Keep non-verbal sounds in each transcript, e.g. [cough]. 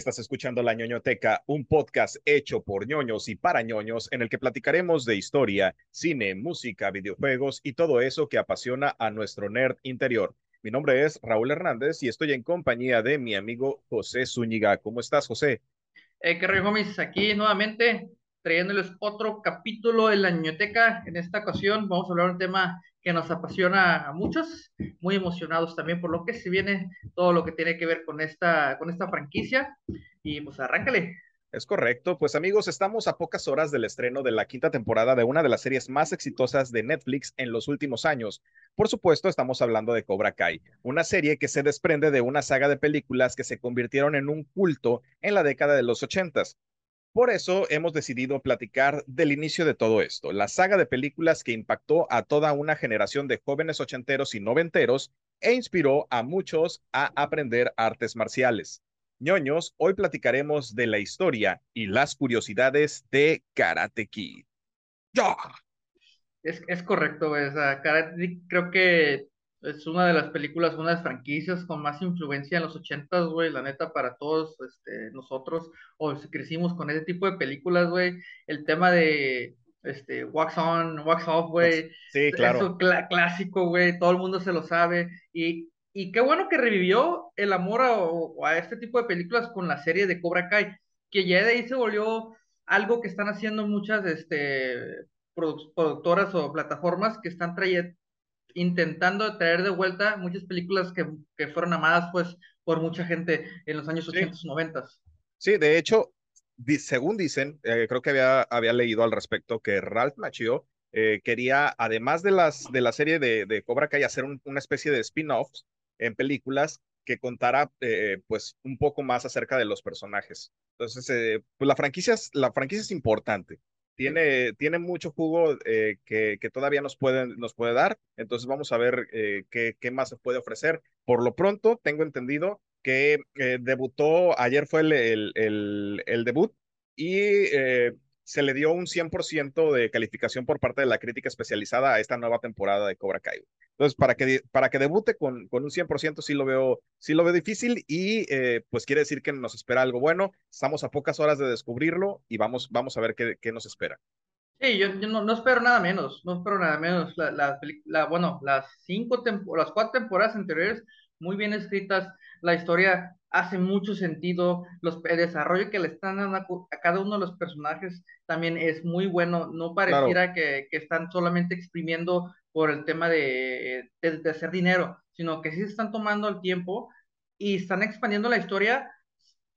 Estás escuchando La ñoñoteca, un podcast hecho por ñoños y para ñoños en el que platicaremos de historia, cine, música, videojuegos y todo eso que apasiona a nuestro nerd interior. Mi nombre es Raúl Hernández y estoy en compañía de mi amigo José Zúñiga. ¿Cómo estás, José? Eh, ¿Qué homies? Aquí nuevamente trayéndoles otro capítulo de La ñoñoteca. En esta ocasión vamos a hablar de un tema que nos apasiona a muchos, muy emocionados también por lo que se viene, todo lo que tiene que ver con esta, con esta franquicia. Y pues arráncale. Es correcto, pues amigos, estamos a pocas horas del estreno de la quinta temporada de una de las series más exitosas de Netflix en los últimos años. Por supuesto, estamos hablando de Cobra Kai, una serie que se desprende de una saga de películas que se convirtieron en un culto en la década de los ochentas. Por eso hemos decidido platicar del inicio de todo esto, la saga de películas que impactó a toda una generación de jóvenes ochenteros y noventeros e inspiró a muchos a aprender artes marciales. ñoños, hoy platicaremos de la historia y las curiosidades de Karate Kid. ¡Ya! Es, es correcto, o sea, Karate creo que es una de las películas, una de las franquicias con más influencia en los ochentas, güey, la neta, para todos este, nosotros, o si crecimos con ese tipo de películas, güey, el tema de, este, wax on, wax off, güey. Sí, claro. Eso cl clásico, güey, todo el mundo se lo sabe, y, y qué bueno que revivió el amor a, a, este tipo de películas con la serie de Cobra Kai, que ya de ahí se volvió algo que están haciendo muchas, este, productoras o plataformas que están trayendo intentando traer de vuelta muchas películas que, que, fueron amadas pues por mucha gente en los años 80 y 90. Sí, de hecho, según dicen, eh, creo que había, había leído al respecto que Ralph Macchio eh, quería, además de, las, de la serie de, de Cobra Kai, hacer un, una especie de spin-offs en películas que contara eh, pues un poco más acerca de los personajes. Entonces, pues la franquicia, la franquicia es importante tiene, tiene mucho jugo eh, que, que, todavía nos puede, nos puede dar. Entonces vamos a ver eh, qué, qué, más se puede ofrecer. Por lo pronto, tengo entendido que eh, debutó, ayer fue el, el, el, debut y se le dio un 100% de calificación por parte de la crítica especializada a esta nueva temporada de Cobra Kai. Entonces, para que, para que debute con, con un 100% sí lo veo, sí lo veo difícil y eh, pues quiere decir que nos espera algo bueno. Estamos a pocas horas de descubrirlo y vamos, vamos a ver qué, qué nos espera. Sí, yo, yo no, no, espero nada menos, no espero nada menos. La, la, la bueno, las cinco las cuatro temporadas anteriores, muy bien escritas, la historia hace mucho sentido, los, el desarrollo que le están dando a, a, cada uno de los personajes también es muy bueno, no pareciera claro. que, que, están solamente exprimiendo por el tema de, de, de, hacer dinero, sino que sí están tomando el tiempo y están expandiendo la historia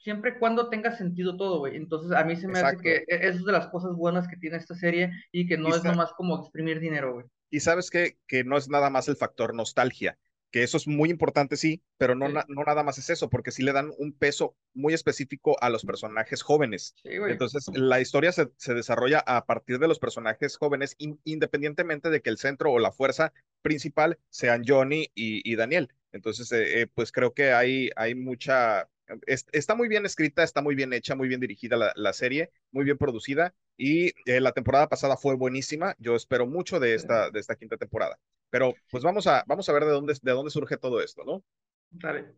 siempre y cuando tenga sentido todo, güey. Entonces, a mí se me Exacto. hace que e, eso es de las cosas buenas que tiene esta serie y que no y es nomás como exprimir dinero, güey. Y sabes que, que no es nada más el factor nostalgia que eso es muy importante, sí, pero no, sí. Na, no nada más es eso, porque sí le dan un peso muy específico a los personajes jóvenes. Sí, Entonces, la historia se, se, desarrolla a partir de los personajes jóvenes, in, independientemente de que el centro o la fuerza principal sean Johnny y, y Daniel. Entonces, eh, eh, pues creo que hay, hay mucha... Es, está muy bien escrita, está muy bien hecha, muy bien dirigida la, la serie, muy bien producida y eh, la temporada pasada fue buenísima. Yo espero mucho de esta, de esta quinta temporada. Pero pues vamos a, vamos a ver de dónde, de dónde surge todo esto, ¿no? Dale.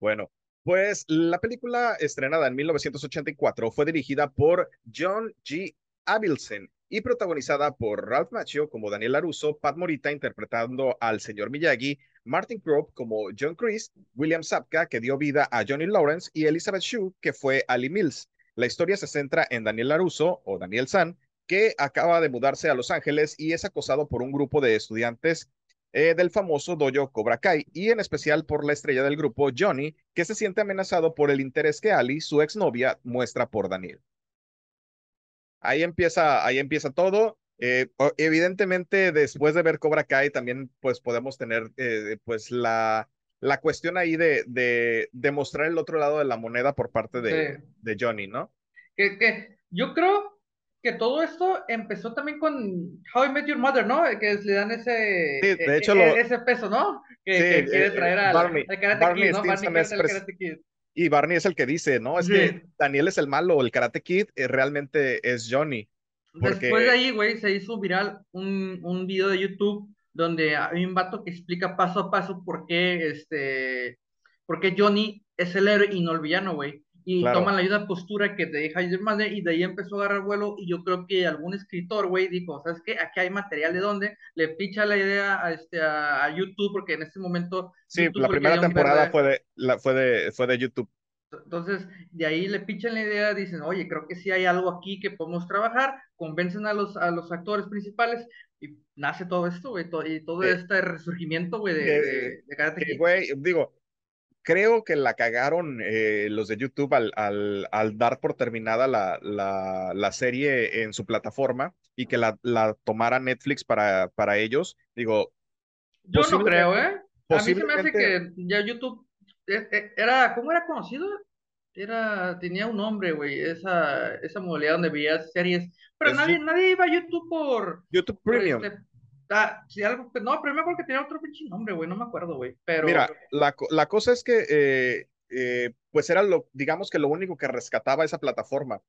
Bueno, pues la película estrenada en 1984 fue dirigida por John G. Avildsen y protagonizada por Ralph Macchio como Daniel Laruso, Pat Morita interpretando al señor Miyagi, Martin Kropp como John Chris, William Sapka que dio vida a Johnny Lawrence y Elizabeth Shue que fue Ali Mills. La historia se centra en Daniel Laruso o Daniel San, que acaba de mudarse a Los Ángeles y es acosado por un grupo de estudiantes eh, del famoso dojo Cobra Kai y en especial por la estrella del grupo Johnny, que se siente amenazado por el interés que Ali, su exnovia, muestra por Daniel. Ahí empieza, ahí empieza todo. Eh, evidentemente, después de ver Cobra Kai, también pues podemos tener eh, pues la, la cuestión ahí de, de, de, mostrar el otro lado de la moneda por parte de, sí. de Johnny, ¿no? Que, que yo creo que todo esto empezó también con How I Met Your Mother, ¿no? Que le dan ese, sí, de hecho, e, lo... ese peso, ¿no? Que, sí, que quiere traer al, Barney, al Karate Barney Kid, ¿no? Barney es el Karate Kid. Y Barney es el que dice, ¿no? Es sí. que Daniel es el malo, el Karate Kid eh, realmente es Johnny. Porque... Después de ahí, güey, se hizo viral un, un video de YouTube donde hay un vato que explica paso a paso por qué, este, por qué Johnny es el héroe y no el villano, güey. Y toman la ayuda postura que te deja Madden y de ahí empezó a agarrar vuelo y yo creo que algún escritor, güey, dijo, ¿sabes qué? Aquí hay material de dónde, le picha la idea a, este, a, YouTube porque en este momento... Sí, la primera temporada fue de, la, fue, de, fue de YouTube. Entonces, de ahí le pichan la idea, dicen, oye, creo que sí hay algo aquí que podemos trabajar, convencen a los, a los actores principales y nace todo esto, güey, y todo este resurgimiento, güey, de, de, de Karate Güey, digo, creo que la cagaron eh, los de YouTube al, al, al, dar por terminada la, la, la, serie en su plataforma y que la, la tomara Netflix para, para ellos. Digo, yo no creo, ¿eh? A mí se me hace que ya YouTube e, e, era, ¿cómo era conocido? Era, tenía un nombre, güey, esa, esa modalidad donde veías series, pero nadie, nadie iba a YouTube por... YouTube Premium. Este, Ah, sí, algo, no, pero me acuerdo que tenía otro pinche nombre, güey, no me acuerdo, güey. Pero... Mira, la, la cosa es que, eh, eh, pues era lo, digamos que lo único que rescataba esa plataforma.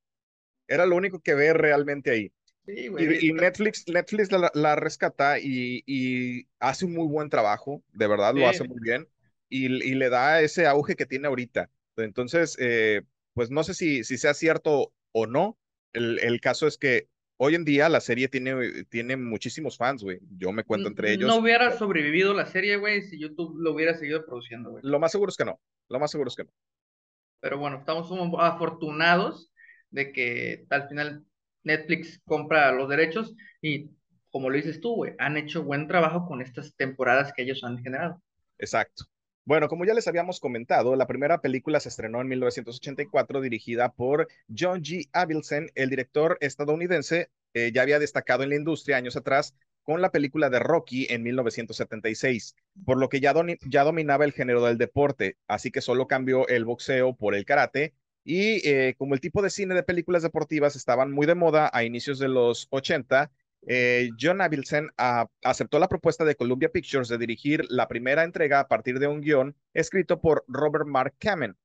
Era lo único que ve realmente ahí. Sí, güey. Y, Netflix, Netflix la, la rescata y, y, hace un muy buen trabajo, de verdad, lo hace muy bien. Y, y, le da ese auge que tiene ahorita. Entonces, eh, pues no sé si, si sea cierto o no. El, el caso es que hoy en día la serie tiene, tiene muchísimos fans, güey. Yo me cuento entre ellos. No hubiera sobrevivido la serie, güey, si YouTube lo hubiera seguido produciendo, güey. Lo más seguro es que no. Lo más seguro es que no. Pero bueno, estamos afortunados de que al final Netflix compra los derechos y, como lo dices tú, güey, han hecho buen trabajo con estas temporadas que ellos han generado. Exacto. Bueno, como ya les habíamos comentado, la primera película se estrenó en 1984 dirigida por John G. Avildsen, el director estadounidense, eh, ya había destacado en la industria años atrás con la película de Rocky en 1976, por lo que ya, dominaba el género del deporte, así que solo cambió el boxeo por el karate y eh, como el tipo de cine de películas deportivas estaban muy de moda a inicios de los 80, eh, John Avildsen aceptó la propuesta de Columbia Pictures de dirigir la primera entrega a partir de un guion escrito por Robert Mark Kamen.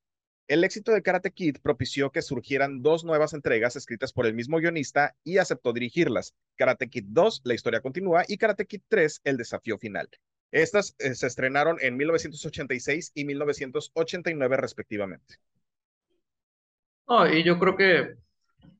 El éxito de Karate Kid propició que surgieran dos nuevas entregas escritas por el mismo guionista y aceptó dirigirlas. Karate Kid 2, La historia continúa, y Karate Kid 3, El desafío final. Estas eh, se estrenaron en 1986 y 1989 respectivamente. Oh, y yo creo que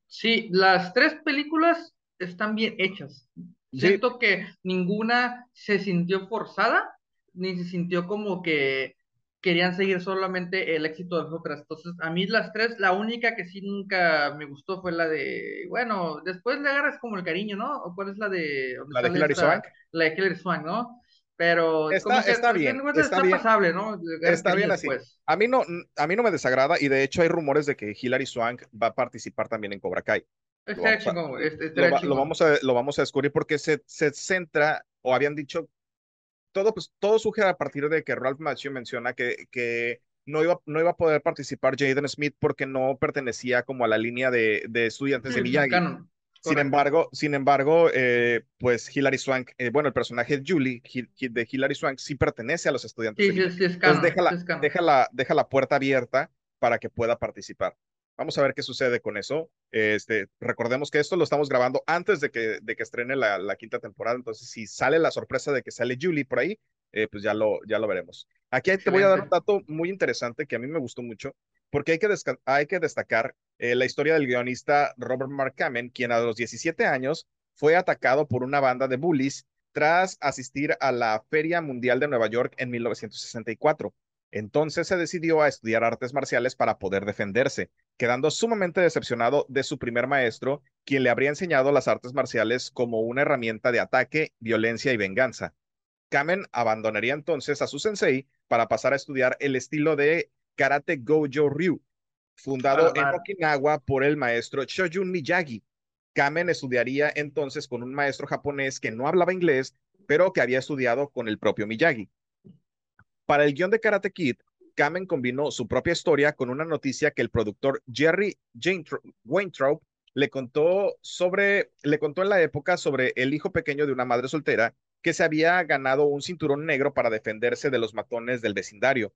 sí, las tres películas están bien hechas. Siento que ninguna se sintió forzada, ni se sintió como que querían seguir solamente el éxito de las otras. Entonces, a mí las tres, la única que sí nunca me gustó fue la de, bueno, después le agarras como el cariño, ¿no? ¿O cuál es la de... La de Hilary Swank. La de Hilary Swank, ¿no? Pero está, está bien, está, bien. pasable, ¿no? Está bien así. A mí no, a mí no me desagrada y de hecho hay rumores de que Hilary Swank va a participar también en Cobra Kai. Lo vamos, a, lo, vamos a, descubrir porque se, se centra, o habían dicho, todo, pues, todo surge a partir de que Ralph Macchio menciona que, que no, iba, no iba a poder participar Jaden Smith porque no pertenecía como a la línea de, de estudiantes de Miyagi. Sin embargo, sin embargo, eh, pues Hilary Swank, eh, bueno, el personaje Julie de Hilary Swank sí pertenece a los estudiantes. Sí, sí, sí, es canon, deja, la, deja la puerta abierta para que pueda participar. Vamos a ver qué sucede con eso. Este, recordemos que esto lo estamos grabando antes de que, de que estrene la, la quinta temporada. Entonces, si sale la sorpresa de que sale Julie por ahí, eh, pues ya lo, ya lo veremos. Aquí te voy a dar un dato muy interesante que a mí me gustó mucho, porque hay que, hay que destacar eh, la historia del guionista Robert Mark Kamen, quien a los 17 años fue atacado por una banda de bullies tras asistir a la Feria Mundial de Nueva York en 1964. Entonces se decidió a estudiar artes marciales para poder defenderse, quedando sumamente decepcionado de su primer maestro, quien le habría enseñado las artes marciales como una herramienta de ataque, violencia y venganza. Kamen abandonaría entonces a su sensei para pasar a estudiar el estilo de Karate Gojo Ryu, fundado en Okinawa por el maestro Shojun Miyagi. Kamen estudiaría entonces con un maestro japonés que no hablaba inglés, pero que había estudiado con el propio Miyagi. Para el guion de Karate Kid, Kamen combinó su propia historia con una noticia que el productor Jerry Weintraub le contó sobre, le contó en la época sobre el hijo pequeño de una madre soltera que se había ganado un cinturón negro para defenderse de los matones del vecindario.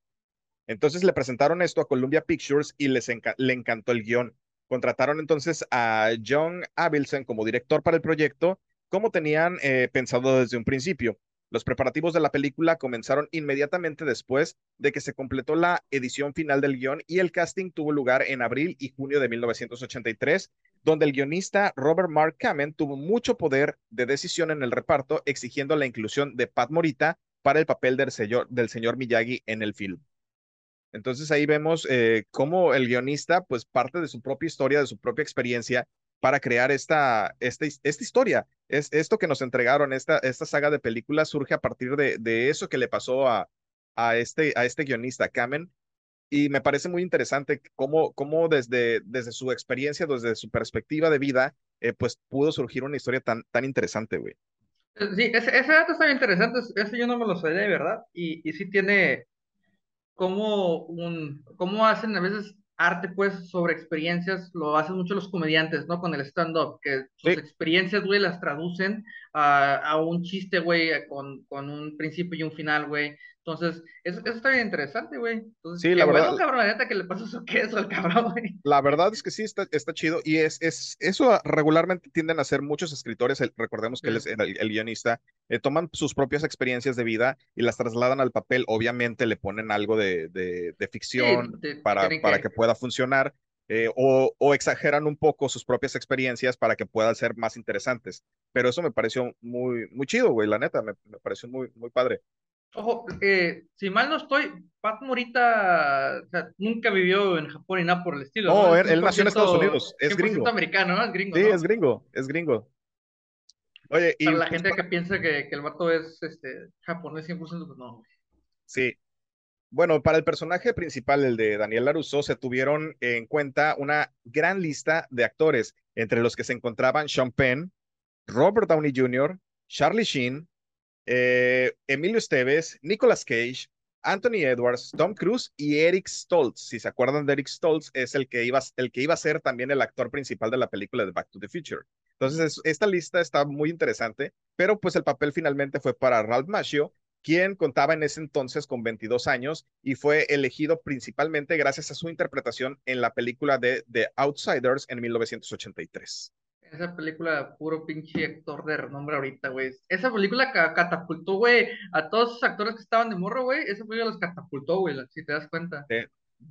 Entonces le presentaron esto a Columbia Pictures y les le encantó el guion. Contrataron entonces a John Avildsen como director para el proyecto, como tenían eh, pensado desde un principio. Los preparativos de la película comenzaron inmediatamente después de que se completó la edición final del guion y el casting tuvo lugar en abril y junio de 1983, donde el guionista Robert Mark Kamen tuvo mucho poder de decisión en el reparto, exigiendo la inclusión de Pat Morita para el papel del señor, del señor Miyagi en el film. Entonces ahí vemos eh, cómo el guionista, pues parte de su propia historia, de su propia experiencia, para crear esta, esta, esta historia. Es, esto que nos entregaron, esta, esta saga de películas, surge a partir de, de eso que le pasó a, a, este, a este guionista, Kamen. Y me parece muy interesante cómo, cómo desde, desde su experiencia, desde su perspectiva de vida, eh, pues pudo surgir una historia tan, tan interesante, güey. Sí, ese, ese dato está bien interesante, ese yo no me lo sabía de verdad, y, y sí tiene como un, cómo hacen a veces arte, pues, sobre experiencias, lo hacen mucho los comediantes, ¿no? Con el stand-up, que sus experiencias, güey, las traducen a, a un chiste, güey, con, con un principio y un final, güey. Entonces, eso, eso está bien interesante, güey. sí, la verdad. Bueno, cabrón, la neta, que le pasó eso, [laughs] ¿qué es al cabrón, güey? La verdad es que sí, está, está chido. Y es, es, eso regularmente tienden a hacer muchos escritores. recordemos que él es el, el guionista. Eh, toman sus propias experiencias de vida y las trasladan al papel. Obviamente le ponen algo de, de, de ficción Sí, te- para, para que- que pueda funcionar. Eh, o, o exageran un poco sus propias experiencias para que puedan ser más interesantes. Pero eso me pareció muy, muy chido, güey, la neta, me, me pareció muy, muy padre. Ojo, eh, si mal no estoy, Pat Morita, o sea, nunca vivió en Japón ni nada por el estilo, No, ¿no? él- nació en Estados 100% Unidos, es 100% gringo. americano, ¿no? Es gringo, Sí, ¿no? es gringo, es gringo. Oye, y Para la pues, gente que piensa que, que el vato es este, japonés 100%, pues no. Sí. Bueno, para el personaje principal, el de Daniel LaRusso, se tuvieron en cuenta una gran lista de actores, entre los que se encontraban Sean Penn, Robert Downey Jr., Charlie Sheen, eh, Emilio Esteves, Nicolas Cage, Anthony Edwards, Tom Cruise y Eric Stoltz. Si se acuerdan de Eric Stoltz, es el que iba, el que iba a ser también el actor principal de la película de Back to the Future. Entonces, es- esta lista está muy interesante, pero pues el papel finalmente fue para Ralph Macchio, quien contaba en ese entonces con 22 años y fue elegido principalmente gracias a su interpretación en la película de The Outsiders en 1983. Esa película, puro pinche actor de renombre ahorita, güey. Esa película ca- catapultó, güey, a todos esos actores que estaban de morro, güey. Esa película los catapultó, güey, si te das cuenta.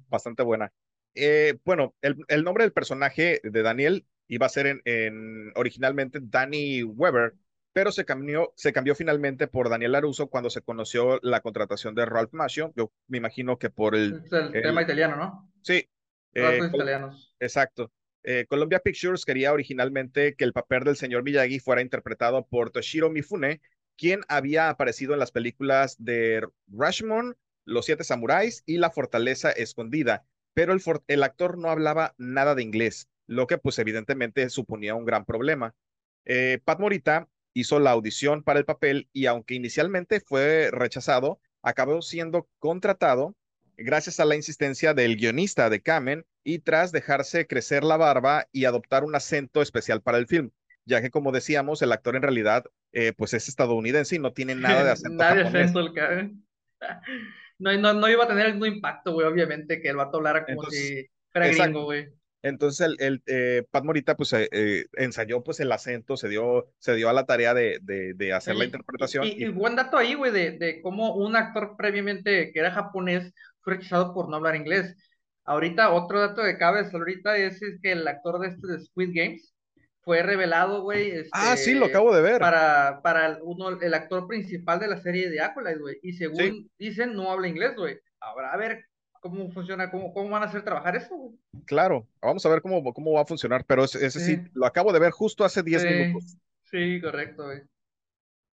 bastante buena. Eh, bueno, el, el nombre del personaje de Daniel iba a ser en, en- originalmente Danny Weber, pero se cambió, se cambió finalmente por Daniel Laruso cuando se conoció la contratación de Ralph Macchio. Yo me imagino que por el... Es el, el- tema italiano, ¿no? Sí, eh, italianos. exacto. Eh, Columbia Pictures quería originalmente que el papel del señor Miyagi fuera interpretado por Toshiro Mifune, quien había aparecido en las películas de Rashomon, Los Siete Samuráis y La Fortaleza Escondida, pero el, for- el actor no hablaba nada de inglés, lo que pues evidentemente suponía un gran problema. Eh, Pat Morita hizo la audición para el papel y aunque inicialmente fue rechazado, acabó siendo contratado gracias a la insistencia del guionista de Kamen y tras dejarse crecer la barba y adoptar un acento especial para el film, ya que como decíamos, el actor en realidad eh, pues es estadounidense y no tiene nada de [laughs] acento Nada de acento el. [laughs] No, no, no iba a tener mismo impacto, güey, obviamente, que el vato hablara como Entonces, si fuera gringo, güey. Entonces el, el, eh, Pat Morita pues eh, eh, ensayó pues el acento, se dio, se dio a la tarea de, de, de hacer la interpretación. Y, y- y- y buen dato ahí, güey, de, de cómo un actor previamente que era japonés fue rechazado por no hablar inglés. Ahorita, otro dato que cabe hasta ahorita es, es que el actor de este de Squid Games fue revelado, güey, este, ah, sí, lo acabo de ver. para, para uno, el actor principal de la serie de Acolyte, güey. Y según Sí. dicen, no habla inglés, güey. Habrá a ver cómo funciona, cómo, cómo van a hacer trabajar eso, güey. Claro, vamos a ver cómo, cómo va a funcionar, pero ese, ese sí, Sí. lo acabo de ver justo hace 10 Sí, minutos. sí, correcto, güey.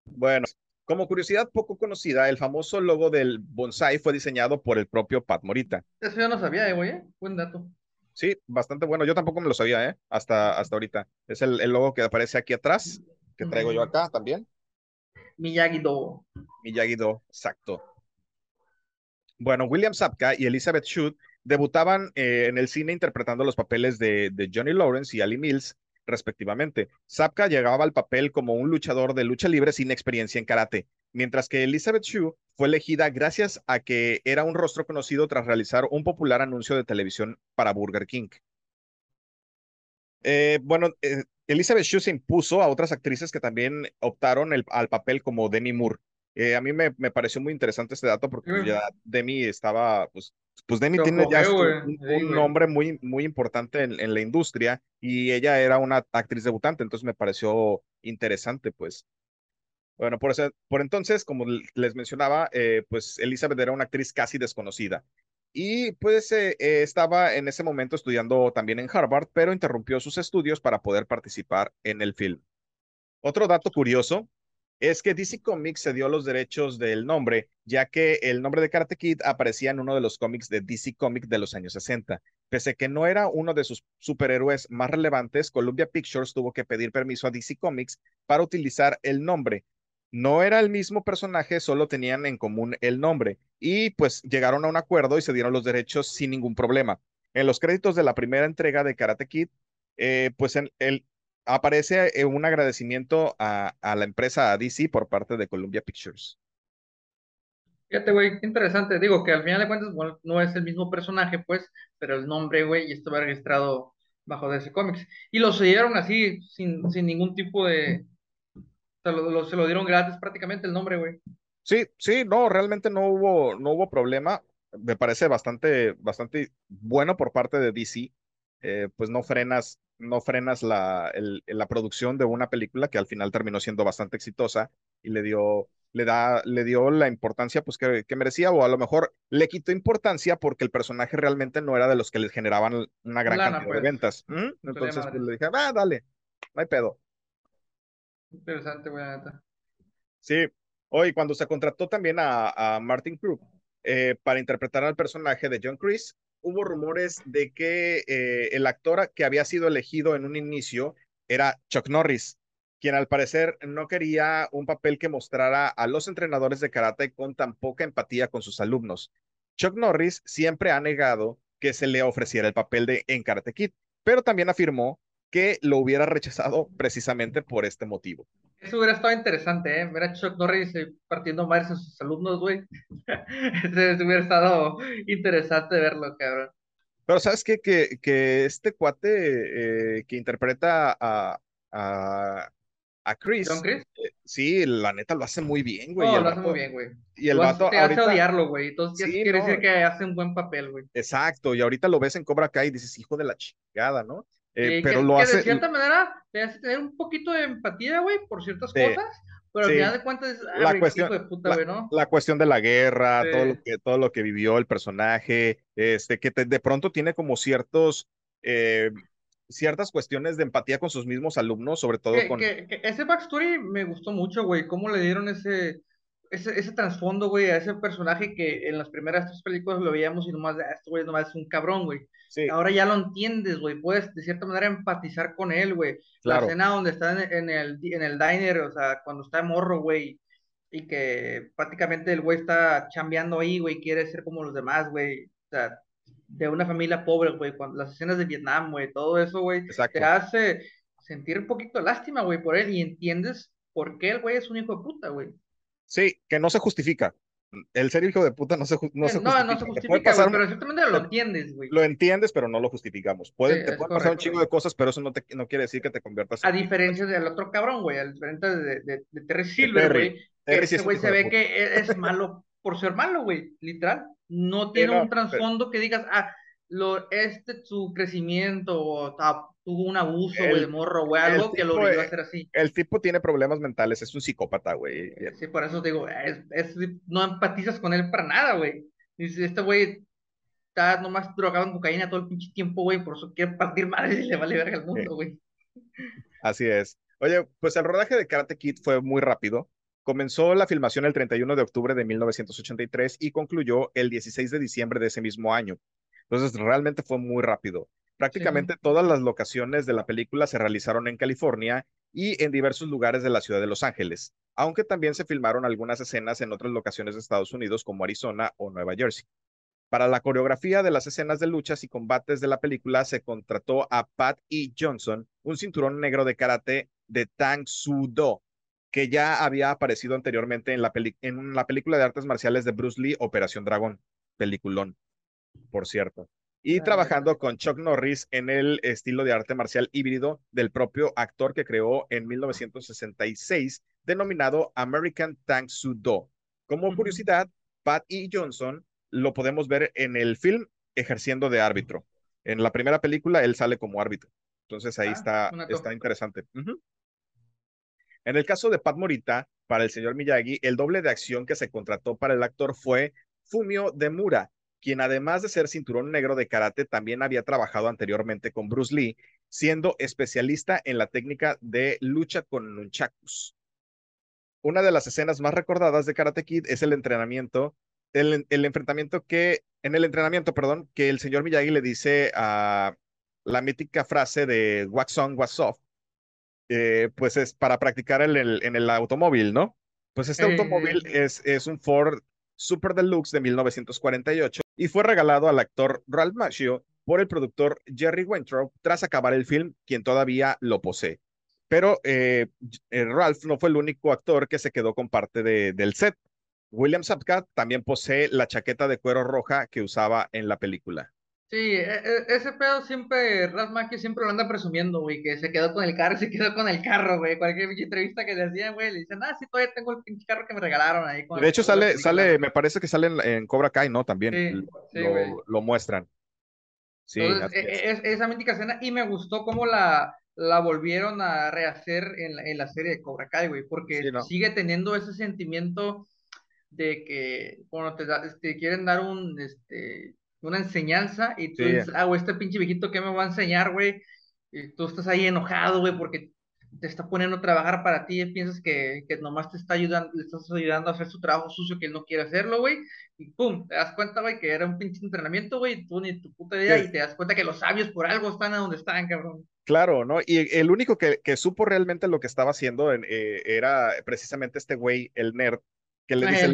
Bueno, como curiosidad poco conocida, el famoso logo del bonsai fue diseñado por el propio Pat Morita. Eso yo no sabía, eh, güey. eh. Buen dato. Sí, bastante bueno. Yo tampoco me lo sabía, ¿eh? Hasta, hasta ahorita. Es el, el logo que aparece aquí atrás, que traigo yo Ujú. acá también. Miyagi-Do. Miyagi-Do, exacto. Bueno, William Sapka y Elizabeth Shute debutaban eh, en el cine interpretando los papeles de, Johnny Lawrence y Ali Mills, respectivamente. Sapka llegaba al papel como un luchador de lucha libre sin experiencia en karate, mientras que Elizabeth Shue fue elegida gracias a que era un rostro conocido tras realizar un popular anuncio de televisión para Burger King. Eh, bueno, eh, Elizabeth Shue se impuso a otras actrices que también optaron al papel como Demi Moore. Eh, a mí me, me, pareció muy interesante este dato porque pues, ya Demi estaba, pues, pues Demi tiene ya un. Sí, nombre muy, muy importante en, en la industria y ella era una actriz debutante, entonces me pareció interesante, pues. Bueno, por, ese- por entonces, como les mencionaba, eh, pues Elizabeth era una actriz casi desconocida. Y pues eh, eh, estaba en ese momento estudiando también en Harvard, pero interrumpió sus estudios para poder participar en el film. Otro dato curioso es que DC Comics se dio los derechos del nombre, ya que el nombre de Karate Kid aparecía en uno de los cómics de DC Comics de los años 60. Pese que no era uno de sus superhéroes más relevantes, Columbia Pictures tuvo que pedir permiso a DC Comics para utilizar el nombre. No era el mismo personaje, solo tenían en común el nombre y pues llegaron a un acuerdo y se dieron los derechos sin ningún problema. En los créditos de la primera entrega de Karate Kid, eh, pues en el, aparece eh, un agradecimiento a, a la empresa a DC por parte de Columbia Pictures. Fíjate, güey, qué interesante. Digo que al final de cuentas, bueno, no es el mismo personaje, pues, pero el nombre, güey, y estaba registrado bajo DC Comics. Y lo siguieron así, sin, sin ningún tipo de. Se lo, lo- se lo dieron gratis prácticamente el nombre, güey. Sí, sí, no, realmente no hubo, no hubo problema. Me parece bastante, bastante bueno por parte de DC. Eh, pues no frenas, no frenas la, el- la producción de una película que al final terminó siendo bastante exitosa y le dio, le da, le dio la importancia pues que, que merecía, o a lo mejor le quitó importancia porque el personaje realmente no era de los que les generaban una gran Lana, cantidad de pues. ventas. ¿Mm? Entonces, pues le dije, ah, dale, no hay pedo. Interesante, la neta. Sí, hoy cuando se contrató también a, a Martin Krug eh, para interpretar al personaje de John Chris, hubo rumores de que eh, el actor que había sido elegido en un inicio era Chuck Norris, quien al parecer no quería un papel que mostrara a los entrenadores de karate con tan poca empatía con sus alumnos. Chuck Norris siempre ha negado que se le ofreciera el papel de en Karate Kid, pero también afirmó que lo hubiera rechazado precisamente por este motivo. Eso hubiera estado interesante, ¿eh? Ver a Chuck Norris eh, partiendo madres a sus alumnos, güey. [laughs] Ese hubiera estado interesante verlo, cabrón. Pero ¿sabes qué? Que, que este cuate eh, que interpreta a, a, a ¿John Chris, Chris? eh, sí, la neta lo hace muy bien, güey. No, el lo hace vato- muy bien, güey. Y el Lo hace- vato te hace ahorita, odiarlo, güey. Entonces Sí, quiere no. decir que hace un buen papel, güey. exacto, y ahorita lo ves en Cobra Kai y dices, hijo de la chingada, ¿no? Eh, Eh, pero que, lo que hace, de cierta manera te hace tener un poquito de empatía, güey, por ciertas Sí, cosas, pero al sí. final de cuentas es, ah, La cuestión- de puta, la, güey, ¿no? la cuestión de la guerra, Sí. todo lo que, todo lo que vivió el personaje, este, que te- de pronto tiene como ciertos, eh, ciertas cuestiones de empatía con sus mismos alumnos, sobre todo Que, con, que- que ese backstory me gustó mucho, güey, cómo le dieron ese, ese, ese trasfondo, güey, a ese personaje que en las primeras tres películas lo veíamos y nomás, ah, este güey nomás es un cabrón, güey. sí, Ahora ya lo entiendes, güey, puedes de cierta manera empatizar con él, güey. La escena donde está en, en el, en el diner, o sea, cuando está morro, güey, y que prácticamente el güey está chambeando ahí, güey, quiere ser como los demás, güey. O sea, de una familia pobre, güey, cuando las escenas de Vietnam, güey, todo eso, güey, te hace sentir un poquito lástima, güey, por él y entiendes por qué el güey es un hijo de puta, güey. Sí, que no se justifica. El ser hijo de puta no se, no se No, justifica. no se justifica, pasar pero ciertamente lo entiendes, güey. lo entiendes, pero no lo justificamos. Puede, Sí, te es puede pasar un chingo de cosas, pero eso no, te, no quiere decir que te conviertas A en... diferencia del otro cabrón, güey, a diferencia de, de, de Terry Silver, güey, ese güey se ve que e- es malo por ser malo, güey, literal. No Sí, tiene no, un pero- trasfondo que digas, ah, lo, este, su crecimiento, o ta- tuvo un abuso, El- de morro, güey, algo que lo obligó a ser así. El tipo tiene problemas mentales, es un psicópata, güey. Sí, por eso te digo, es, es- no empatizas con él para nada, güey. Dices, este güey está nomás drogado en cocaína todo el pinche tiempo, güey, por eso quiere partir madres y le vale verga al mundo, güey. Así es. Oye, pues el rodaje de Karate Kid fue muy rápido. Comenzó la filmación el 31 de octubre de 1983 y concluyó el 16 de diciembre de ese mismo año. Entonces, realmente fue muy rápido. Prácticamente todas las locaciones de la película se realizaron en California y en diversos lugares de la ciudad de Los Ángeles, aunque también se filmaron algunas escenas en otras locaciones de Estados Unidos como Arizona o Nueva Jersey. Para la coreografía de las escenas de luchas y combates de la película se contrató a Pat E. Johnson, un cinturón negro de karate de Tang Soo Do, que ya había aparecido anteriormente en la, en la película de artes marciales de Bruce Lee, Operación Dragón, peliculón, por cierto. Y trabajando con Chuck Norris en el estilo de arte marcial híbrido del propio actor que creó en 1966 denominado American Tang Soo Do. Como curiosidad, Pat E. Johnson lo podemos ver en el film ejerciendo de árbitro. En la primera película él sale como árbitro. Entonces ahí Ah, está, está interesante. En el caso de Pat Morita, para el señor Miyagi, el doble de acción que se contrató para el actor fue Fumio Demura, quien además de ser cinturón negro de karate, también había trabajado anteriormente con Bruce Lee, siendo especialista en la técnica de lucha con nunchakus. Una de las escenas más recordadas de Karate Kid es el entrenamiento, el, el enfrentamiento que, en el entrenamiento, perdón, que el señor Miyagi le dice a la mítica frase de wax on, wax off, eh, pues es para practicar en el, en el automóvil, ¿no? Pues este Eh, automóvil es, es un Ford Super Deluxe de 1948 y fue regalado al actor Ralph Macchio por el productor Jerry Weintraub tras acabar el film, quien todavía lo posee. Pero eh, eh, Ralph no fue el único actor que se quedó con parte de, del set. William Sapka también posee la chaqueta de cuero roja que usaba en la película. Sí, e- e- ese pedo siempre, Macchio siempre lo anda presumiendo, güey, que se quedó con el carro, [laughs] se quedó con el carro, güey. Cualquier entrevista que le hacían, güey, le dicen, ah, sí, todavía tengo el pinche carro que me regalaron ahí. con De hecho, sale, película". sale, me parece que sale en, en Cobra Kai, ¿no? También Sí, lo, sí, lo- güey. lo muestran. Sí, Entonces, es. e- es- esa mítica escena, y me gustó cómo la, la volvieron a rehacer en, la- en la serie de Cobra Kai, güey, porque Sí, ¿no? sigue teniendo ese sentimiento de que cuando te, da- te quieren dar un, este, una enseñanza y tú Sí. dices, ah, güey, este pinche viejito, ¿qué me va a enseñar, güey? Y tú estás ahí enojado, güey, porque te está poniendo a trabajar para ti y piensas que, que nomás te está ayudando, le estás ayudando a hacer su trabajo sucio que él no quiere hacerlo, güey, y pum, te das cuenta, güey, que era un pinche entrenamiento, güey, y tú ni tu puta idea, y te das cuenta que los sabios por algo están a donde están, cabrón. Claro, ¿no? Y el único que, que supo realmente lo que estaba haciendo en- eh, era precisamente este güey, el nerd, que le [laughs] dice, El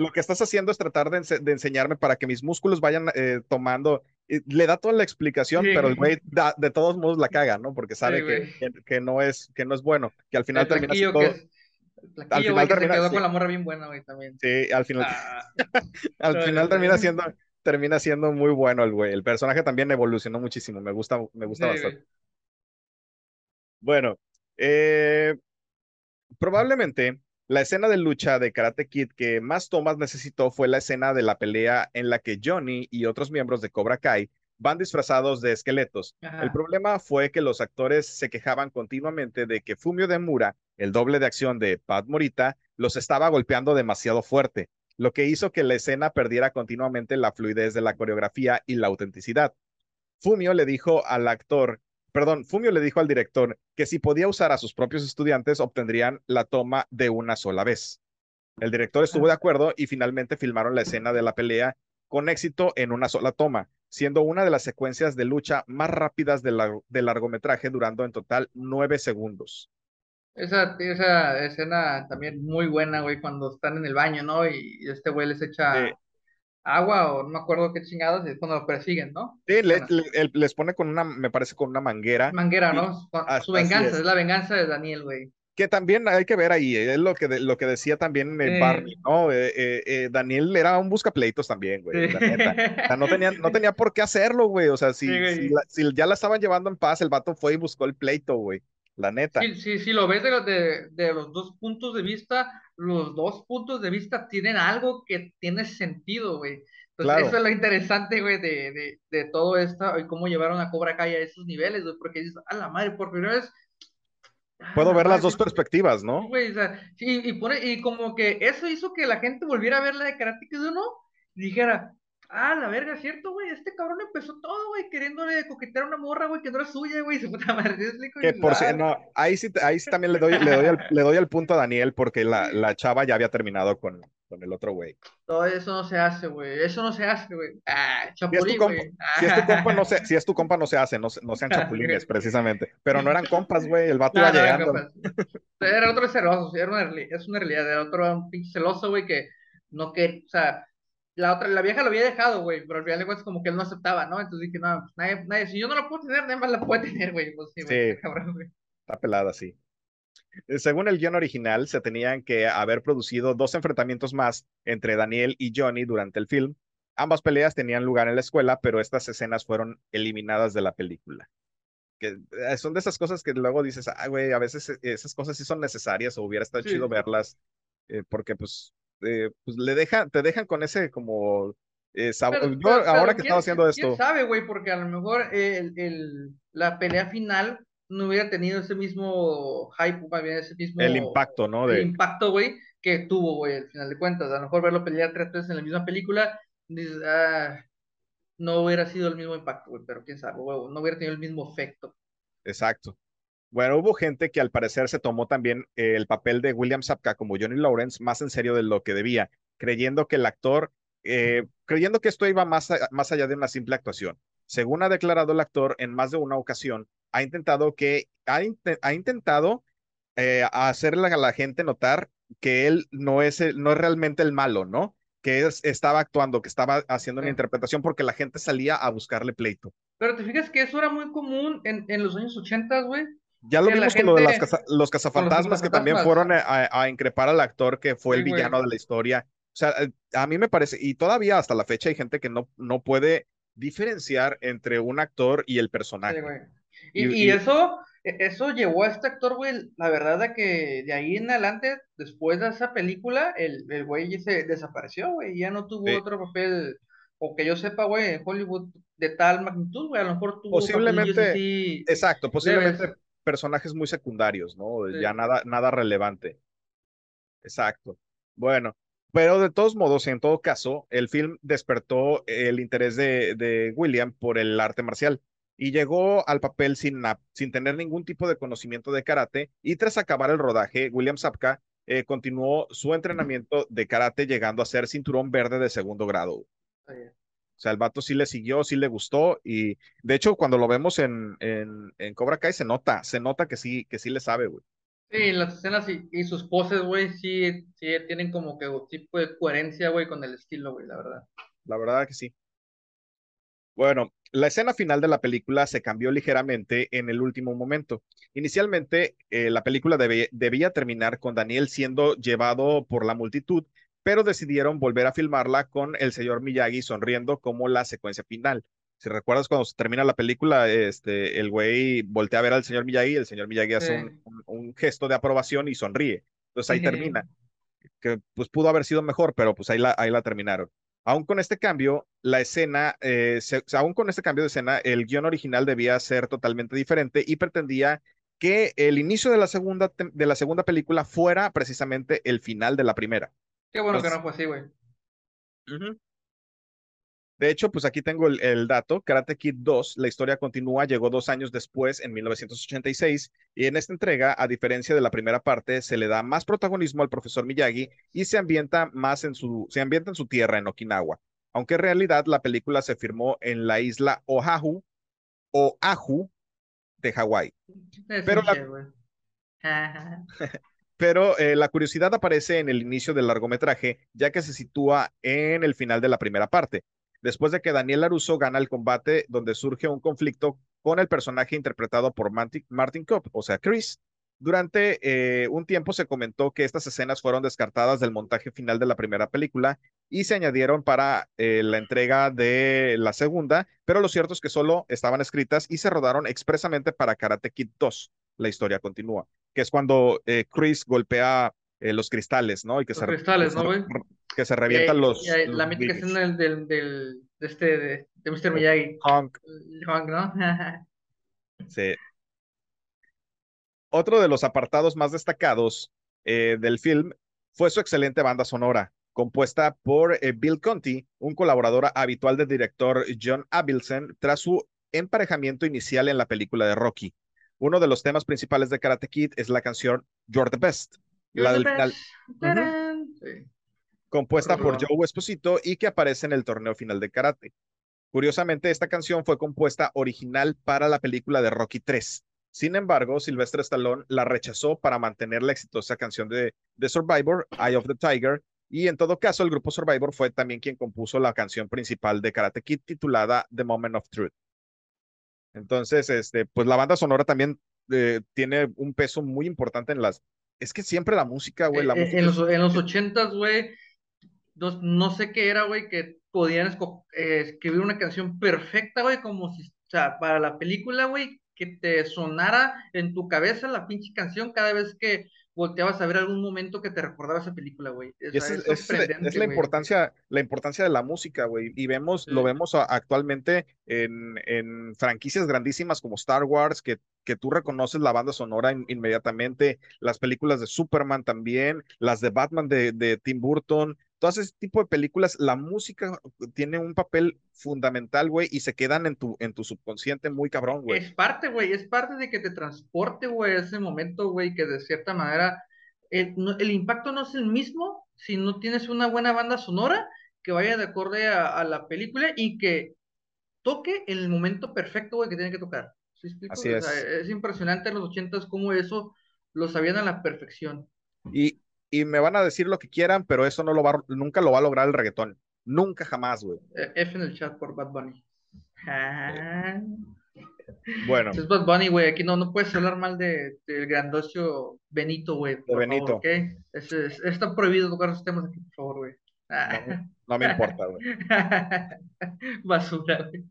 lo, que estás haciendo es tratar de, ense- de enseñarme para que mis músculos vayan eh, tomando. y le da toda la explicación, Sí, pero el güey. de todos modos la caga, ¿no? Porque sabe Sí, que, que, que no es, que no es bueno, que al final termina que flaquillo, al final que se termina- quedó sí. con la morra bien buena, güey, también. Sí, al final, Ah, [laughs] al final termina siendo, termina siendo muy bueno el güey. El personaje también evolucionó muchísimo, me gusta, me gusta sí, bastante. Bueno, eh, probablemente la escena de lucha de Karate Kid que más tomas necesitó fue la escena de la pelea en la que Johnny y otros miembros de Cobra Kai van disfrazados de esqueletos. El problema fue que los actores se quejaban continuamente de que Fumio Demura, el doble de acción de Pat Morita, los estaba golpeando demasiado fuerte, lo que hizo que la escena perdiera continuamente la fluidez de la coreografía y la autenticidad. Fumio le dijo al actor, perdón, Fumio le dijo al director que si podía usar a sus propios estudiantes obtendrían la toma de una sola vez. El director estuvo de acuerdo y finalmente filmaron la escena de la pelea con éxito en una sola toma, siendo una de las secuencias de lucha más rápidas del lar- del largometraje, durando en total nueve segundos. Esa, esa escena también muy buena, güey, cuando están en el baño, ¿no? Y, este güey les echa Sí. Agua o no me acuerdo qué chingados, es cuando lo persiguen, ¿no? Sí, le- le- les pone con una, me parece, con una manguera, Manguera, y- ¿no? Su- venganza, es. es. la venganza de Daniel, güey. que también hay que ver ahí, es lo que, de- lo que decía también eh. Barney, ¿no? Eh, eh, eh, Daniel era un buscapleitos también, güey, la neta. O sea, no tenía, no tenía por qué hacerlo, güey. O sea, si, Sí, si, la- si ya la estaban llevando en paz, el vato fue y buscó el pleito, güey. La neta. Sí, sí, sí, lo ves de, los- de, de los dos puntos de vista, los dos puntos de vista tienen algo que tiene sentido, güey. Entonces, Claro. eso es lo interesante, güey, de, de, de todo esto y cómo llevaron a Cobra Kai a esos niveles, güey, porque dices, a la madre, por primera vez. Puedo la ver las dos perspectivas, ¿no? güey, o sea, sí, y, pone, y como que eso hizo que la gente volviera a ver la de Karate Kid 1 y dijera, ah, la verga, ¿cierto, güey? Este cabrón empezó todo, güey, queriéndole coquetear a una morra, güey, que no era suya, güey, [laughs] su puta madre, Que por si, "Ah, no, ahí sí, ahí sí también le doy, le doy, al, le doy al punto a Daniel porque la, la chava ya había terminado con, con el otro güey. Todo eso no se hace, güey. Eso no se hace, güey. Ah, Si es tu chapulín, compa, güey. si es tu compa, no se, si es tu compa, no se hace, no, no sean chapulines, [laughs] precisamente. Pero no eran compas, güey, el vato No, iba no, llegando. Era otro celoso, era una, es una realidad. Era otro un pinche celoso, güey, que no que, o sea, la otra, la vieja lo había dejado, güey, pero al final de cuentas como que él no aceptaba, ¿no? Entonces dije, no, pues nadie, nadie, si yo no la puedo tener, nadie más la puede [laughs] tener, güey. Pues sí, Sí. está cabrón, güey. Está pelada, sí. Eh, Según el guion original, se tenían que haber producido dos enfrentamientos más entre Daniel y Johnny durante el film. Ambas peleas tenían lugar en la escuela, pero estas escenas fueron eliminadas de la película. que eh, son de esas cosas que luego dices, ah, güey, a veces eh, esas cosas sí son necesarias o hubiera estado chido verlas, eh, porque pues, pues le dejan, te dejan con ese como sabor. Yo, ahora que estaba haciendo esto. ¿quién sabe, güey? Porque a lo mejor el, el, la pelea final no hubiera tenido ese mismo hype, ese mismo... El impacto, ¿no? El impacto, güey, que tuvo, güey, al final de cuentas. A lo mejor verlo pelear tres veces en la misma película, dices, ah, no hubiera sido el mismo impacto, güey, pero quién sabe, güey, no hubiera tenido el mismo efecto. Exacto. Bueno, hubo gente que al parecer se tomó también eh, el papel de William Sapka como Johnny Lawrence más en serio de lo que debía, creyendo que el actor, eh, creyendo que esto iba más, más allá de una simple actuación. Según ha declarado el actor en más de una ocasión, ha intentado que, ha, ha intentado eh, hacerle a la gente notar que él no es, no es realmente el malo, ¿no? Que estaba actuando, que estaba haciendo una interpretación porque la gente salía a buscarle pleito. Pero te fijas que eso era muy común en, en los años 80, güey. Ya lo vimos con lo de los cazafantasmas que también fueron a, increpar al actor que fue el villano de la historia. O sea, eh, a mí me parece, y todavía hasta la fecha hay gente que no, no puede diferenciar entre un actor y el personaje. y, eso, e, eso llevó a este actor, güey, la verdad de que de ahí en adelante, después de esa película, el, el güey se desapareció, güey, ya no tuvo otro papel, o que yo sepa, güey, en Hollywood de tal magnitud, güey, a lo mejor tuvo posiblemente, exacto, posiblemente personajes muy secundarios, ¿no? Ya nada, nada relevante. Exacto. Bueno, pero de todos modos, en todo caso, el film despertó el interés de, de William por el arte marcial y llegó al papel sin, sin tener ningún tipo de conocimiento de karate y tras acabar el rodaje, William Sapka eh, continuó su entrenamiento de karate llegando a ser cinturón verde de segundo grado. O sea, el vato sí le siguió, sí le gustó y de hecho cuando lo vemos en, en, en Cobra Kai se nota, se nota que sí, que sí le sabe, güey. Sí, las escenas y, y sus poses, güey, sí, sí tienen como que tipo de coherencia, güey, con el estilo, güey, la verdad. La verdad que sí. Bueno, la escena final de la película se cambió ligeramente en el último momento. Inicialmente, eh, la película debía terminar con Daniel siendo llevado por la multitud, pero decidieron volver a filmarla con el señor Miyagi sonriendo como la secuencia final. Si recuerdas cuando se termina la película, este, el güey voltea a ver al señor Miyagi, el señor Miyagi hace un, gesto de aprobación y sonríe. Entonces ahí termina. Que pues pudo haber sido mejor, pero pues ahí ahí la terminaron. Aún con este cambio, la escena, eh, aún con este cambio de escena, el guion original debía ser totalmente diferente y pretendía que el inicio de la segunda, de la segunda película fuera precisamente el final de la primera. Qué bueno que no fue así, güey. De hecho, pues aquí tengo el, dato. Karate Kid 2, la historia continúa, llegó dos años después, en 1986, y en esta entrega, a diferencia de la primera parte, se le da más protagonismo al profesor Miyagi y se ambienta más en su, se ambienta en su tierra, en Okinawa. Aunque en realidad la película se filmó en la isla Oahu, o Ahu, de Hawái. Pero pero eh, la curiosidad aparece en el inicio del largometraje, ya que se sitúa en el final de la primera parte después de que Daniel LaRusso gana el combate donde surge un conflicto con el personaje interpretado por Martin Kopp, o sea, Chris. Durante eh, un tiempo se comentó que estas escenas fueron descartadas del montaje final de la primera película y se añadieron para eh, la entrega de la segunda, pero lo cierto es que solo estaban escritas y se rodaron expresamente para Karate Kid 2. La historia continúa, que es cuando eh, Chris golpea los cristales, ¿no? Y que los cristales, ¿no, güey? que se revientan los, La mítica escena del, del, del, de este, de, de Mr. Miyagi. Honk. Honk, ¿no? [laughs] sí. Otro de los apartados más destacados eh, del film fue su excelente banda sonora, compuesta por eh, Bill Conti, un colaborador habitual del director John Avildsen, tras su emparejamiento inicial en la película de Rocky. Uno de los temas principales de Karate Kid es la canción You're the Best. la del final compuesta por Joe Esposito y que aparece en el torneo final de karate. Curiosamente, esta canción fue compuesta original para la película de Rocky 3. Sin embargo, Sylvester Stallone la rechazó para mantener la exitosa canción de, The Survivor, Eye of the Tiger, y en todo caso, el grupo Survivor fue también quien compuso la canción principal de Karate Kid titulada The Moment of Truth. Entonces, este, pues la banda sonora también eh, tiene un peso muy importante en las... Es que siempre la música, güey, la eh, eh, En los, en los ochentas, güey, no, sé qué era, güey, que podían eh, escribir una canción perfecta, güey, como si, o sea, para la película, güey, que te sonara en tu cabeza la pinche canción cada vez que volteabas a ver algún momento que te recordaba esa película, güey. es, es, la importancia, la importancia de la música, güey. Y vemos, lo vemos actualmente en, en, franquicias grandísimas como Star Wars, que, que tú reconoces la banda sonora inmediatamente, las películas de Superman también, las de Batman de, de Tim Burton, todo ese tipo de películas, la música tiene un papel fundamental, güey, y se quedan en tu, en tu subconsciente muy cabrón, güey. Es parte, güey, es parte de que te transporte, güey, ese momento, güey, que de cierta manera el, impacto no es el mismo si no tienes una buena banda sonora que vaya de acorde a, la película y que toque en el momento perfecto, güey, que tiene que tocar. Así es. es impresionante en los ochentas cómo eso lo sabían a la perfección. Y, y me van a decir lo que quieran, pero eso no lo va, nunca lo va a lograr el reggaetón. Nunca jamás, güey. Eh, F en el chat por Bad Bunny. Ah. Bueno. Es Bad Bunny, güey. Aquí no, no puedes hablar mal de, del grandocio Benito, güey. De Benito. ¿okay? es, está prohibido tocar esos temas aquí, por favor, güey. No, me importa, güey. [laughs] Basura, güey.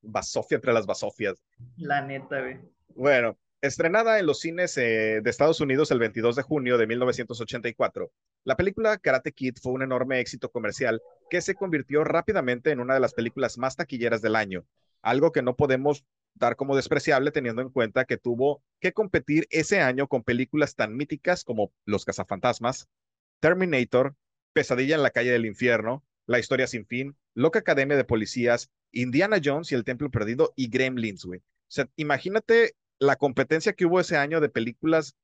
Basofia entre las basofias. La neta, güey. Bueno, Estrenada en los cines eh, de Estados Unidos el 22 de junio de 1984, la película Karate Kid fue un enorme éxito comercial que se convirtió rápidamente en una de las películas más taquilleras del año, algo que no podemos dar como despreciable teniendo en cuenta que tuvo que competir ese año con películas tan míticas como Los cazafantasmas, Terminator, Pesadilla en la calle del infierno, La historia sin fin, Loca Academia de Policías, Indiana Jones y el Templo Perdido y Gremlins, güey. O sea, imagínate la competencia que hubo ese año de películas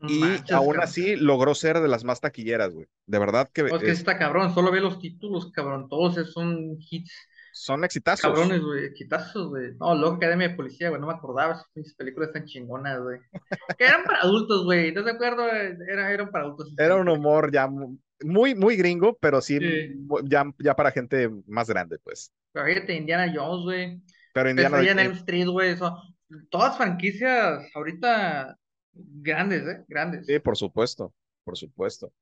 y aún así logró ser de las más taquilleras, güey. De verdad que. Pues que está cabrón, solo ve los títulos, cabrón. Todos son hits. Son exitazos. Cabrones, güey, exitazos, güey. No, luego Academia de Policía, güey, no me acordaba. Esas películas tan chingonas, güey. que eran para adultos, güey. ¿No te acuerdo? Era, eran para adultos. Era un humor ya muy, muy gringo, pero sí, Ya, ya para gente más grande, pues. Pero fíjate, Indiana Jones, güey. Pero Indiana Jones. Street, güey. Eso todas franquicias ahorita grandes, ¿eh? Grandes. Sí, por supuesto, por supuesto.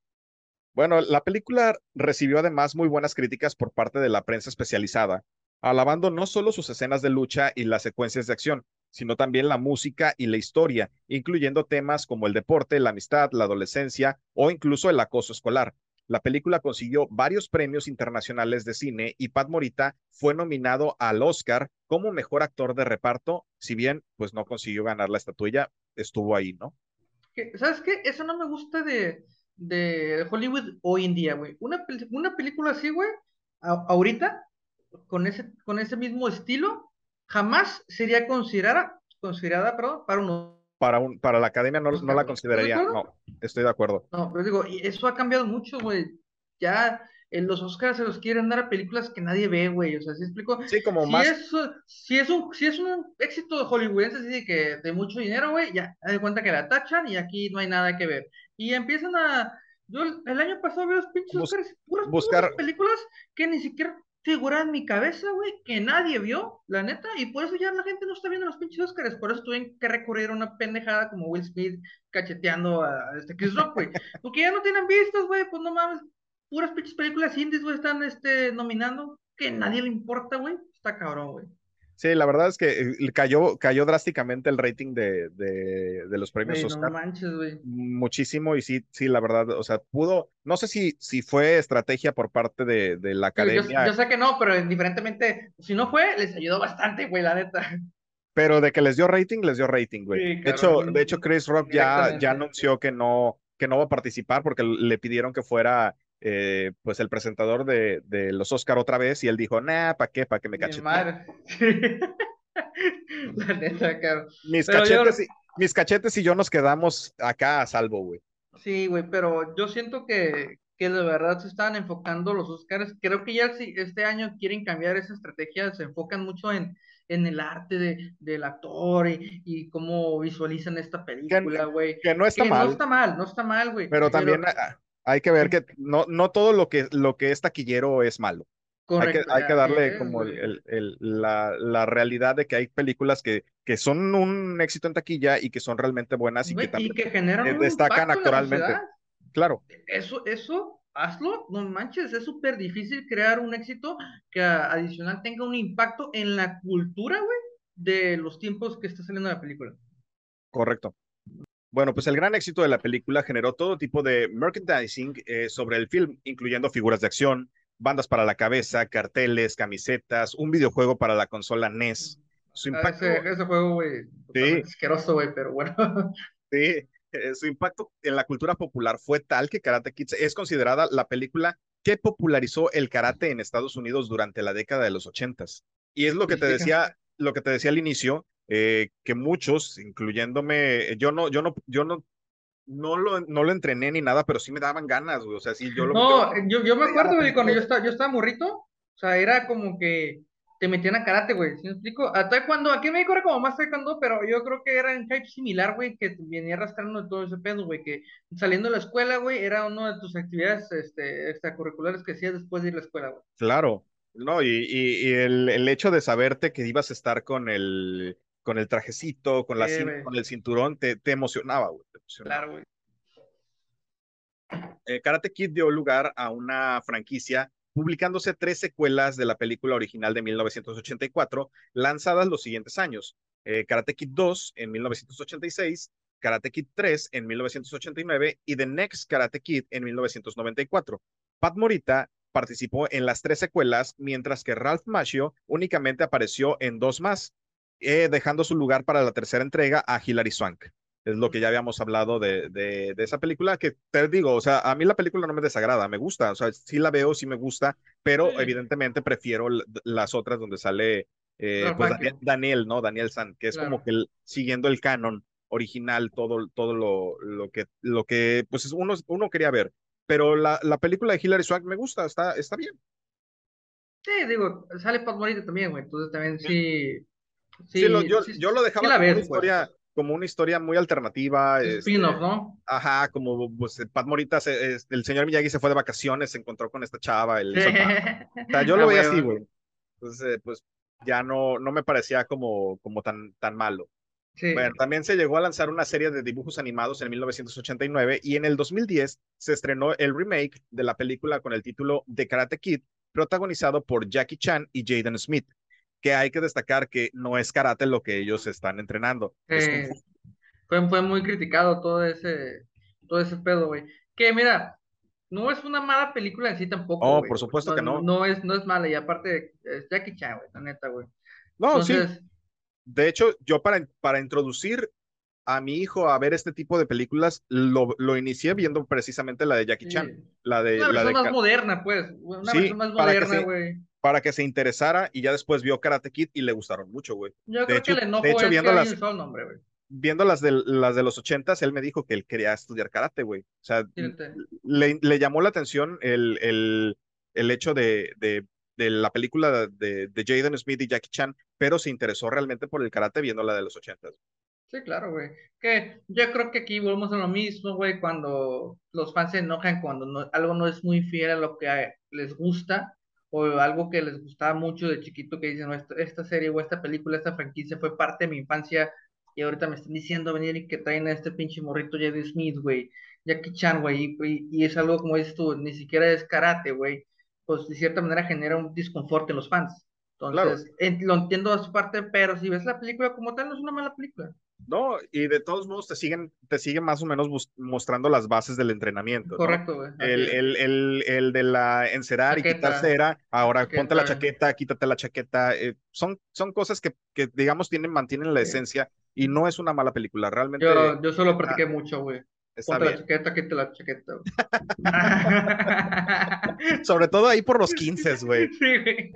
Bueno, la película recibió además muy buenas críticas por parte de la prensa especializada, alabando no solo sus escenas de lucha y las secuencias de acción, sino también la música y la historia, incluyendo temas como el deporte, la amistad, la adolescencia o incluso el acoso escolar. La película consiguió varios premios internacionales de cine y Pat Morita fue nominado al Oscar como mejor actor de reparto, si bien pues no consiguió ganar la estatuilla, estuvo ahí, ¿no? ¿Sabes qué? Eso no me gusta de, Hollywood hoy en día, güey. Una, una película así, güey, ahorita, con ese, con ese mismo estilo, jamás sería considerada, considerada perdón, para un para, un, para la academia no, no la consideraría. No, estoy de acuerdo. No, pero digo, eso ha cambiado mucho, güey. Ya en los Oscars se los quieren dar a películas que nadie ve, güey. O sea, ¿sí explico? Sí, como si más. Es, si, es un, si es un éxito de hollywoodense, así que de mucho dinero, güey, ya, haz de cuenta que la tachan y aquí no hay nada que ver. Y empiezan a. Yo el, año pasado veo los pinches Oscars, puras, buscar... películas que ni siquiera figura en mi cabeza, güey, que nadie vio, la neta, y por eso ya la gente no está viendo los pinches Oscars, por eso tuvieron que recurrir a una pendejada como Will Smith cacheteando a este Chris Rock, güey, porque ya no tienen vistos, güey, pues no mames, puras pinches películas indies, güey, están este, nominando, que nadie le importa, güey, está cabrón, güey. Sí, la verdad es que eh, cayó, cayó drásticamente el rating de, de, los premios Oscar. No manches, güey. Muchísimo, y sí, sí, la verdad, o sea, pudo, no sé si, si fue estrategia por parte de, de la academia. Yo, sé que no, pero indiferentemente, si no fue, les ayudó bastante, güey, la neta. Pero de que les dio rating, les dio rating, güey. de, hecho, de hecho, Chris Rock ya, ya anunció que no, que no va a participar porque le pidieron que fuera eh, pues el presentador de, de, los Oscar otra vez y él dijo, nah, ¿para qué? ¿Para que me cachete? [laughs] La neta, cabrón. Mis cachetes, y, mis cachetes y yo nos quedamos acá a salvo, güey. Sí, güey, pero yo siento que, que de verdad se están enfocando los Oscars. Creo que ya este año quieren cambiar esa estrategia, se enfocan mucho en, en el arte de, del actor y, y, cómo visualizan esta película, güey. Que, no está mal. No está mal, no está mal, güey. Pero también hay que ver que no, no todo lo que, lo que es taquillero es malo. Hay que, hay que, darle como el, el, la, la, realidad de que hay películas que, que son un éxito en taquilla y que son realmente buenas y, que también que generan destacan actualmente. Claro. Eso, eso, hazlo, no manches, es súper difícil crear un éxito que adicional tenga un impacto en la cultura, güey. de los tiempos que está saliendo la película. Correcto. Bueno, pues el gran éxito de la película generó todo tipo de merchandising eh, sobre el film, incluyendo figuras de acción, bandas para la cabeza, carteles, camisetas, un videojuego para la consola NES. Su ah, impacto... ese, juego, güey, sí. asqueroso, güey, pero bueno. [laughs] sí, eh, su impacto en la cultura popular fue tal que Karate Kid es considerada la película que popularizó el karate en Estados Unidos durante la década de los ochentas. Y es lo que te decía, lo que te decía al inicio, eh, que muchos, incluyéndome, yo no, yo no, yo no, no lo, no lo entrené ni nada, pero sí me daban ganas, güey. O sea, sí, yo lo. No, yo, yo, me acuerdo, güey, cuando yo estaba, yo estaba morrito, o sea, era como que te metían a karate, güey. ¿Sí me explico? A taekwondo, aquí en México era como más taekwondo, pero yo creo que era en type similar, güey, que venía arrastrando todo ese pedo, güey, que saliendo de la escuela, güey, era una de tus actividades este, extracurriculares que hacías después de ir a la escuela, güey. Claro, no, y, y, el, el, hecho de saberte que ibas a estar con el, con el trajecito, con, la, con el cinturón, te, te emocionaba, güey. Claro, güey. Eh, Karate Kid dio lugar a una franquicia publicándose tres secuelas de la película original de 1984, lanzadas los siguientes años. Eh, Karate Kid 2 en 1986, Karate Kid 3 en 1989 y The Next Karate Kid en 1994. Pat Morita participó en las tres secuelas, mientras que Ralph Macchio únicamente apareció en dos más, eh, dejando su lugar para la tercera entrega a Hilary Swank. Es lo que ya habíamos hablado de, de, esa película, que te digo, o sea, a mí la película no me desagrada, me gusta, o sea, sí la veo, sí me gusta, pero evidentemente prefiero las otras donde sale eh, pues Daniel, ¿no? Daniel San, que es como que siguiendo el canon original, todo, todo lo, lo, que, lo que pues uno, uno quería ver. Pero la, la película de Hilary Swank me gusta, está, está bien. Sí, digo, sale Pat Morita también, güey, entonces también sí. Sí, yo, yo, lo dejaba como, una pues. historia, como una historia muy alternativa. Este, ¿no? Ajá, como pues, Pat Morita, el señor Miyagi se fue de vacaciones, se encontró con esta chava. El, o sea, yo [laughs] lo veía así, güey. Entonces, pues ya no, no me parecía como, como tan, tan malo. Sí. Bueno, también se llegó a lanzar una serie de dibujos animados en 1989 y en el 2010 se estrenó el remake de la película con el título The Karate Kid, protagonizado por Jackie Chan y Jaden Smith que hay que destacar que no es karate lo que ellos están entrenando. fue, fue muy criticado todo ese, todo ese pedo, güey. Que mira, no es una mala película en sí tampoco. Oh, por supuesto que no. No es, no es mala, y aparte es Jackie Chan, güey, la neta, güey. No, sí. De hecho, yo para, para introducir a mi hijo a ver este tipo de películas, lo, lo inicié viendo precisamente la de Jackie Chan. La de, una versión más moderna, pues. Una versión más moderna, güey para que se interesara y ya después vio Karate Kid y le gustaron mucho, güey. Yo creo que el enojo de hecho, viendo las, el nombre, güey. Viendo las de, las de los ochentas, él me dijo que él quería estudiar karate, güey. O sea, le, le, llamó la atención el, el, el hecho de, de, de, la película de, de Jaden Smith y Jackie Chan, pero se interesó realmente por el karate viendo la de los ochentas. Sí, claro, güey. Que yo creo que aquí volvemos a lo mismo, güey, cuando los fans se enojan cuando algo no es muy fiel a lo que les gusta o algo que les gustaba mucho de chiquito que dicen, esta, serie o esta película, esta franquicia fue parte de mi infancia y ahorita me están diciendo venir y que traen a este pinche morrito Jedi Smith, güey, Jackie Chan, güey, y, es algo como dices tú, ni siquiera es karate, güey, pues de cierta manera genera un disconfort en los fans. Entonces, lo entiendo a su parte, pero si ves la película como tal, no es una mala película. No, y de todos modos te siguen, te siguen más o menos mostrando las bases del entrenamiento. Correcto, güey. El, el, el, el, de la encerar y quitar cera, ahora ponte la chaqueta, quítate la chaqueta. Eh, son, son cosas que, que, digamos, tienen, mantienen la esencia y no es una mala película, realmente. Yo, yo solo practiqué mucho, güey. Está Ponte la chaqueta, quítate la chaqueta. [laughs] [laughs] Sobre todo ahí por los 15, güey. Sí, güey.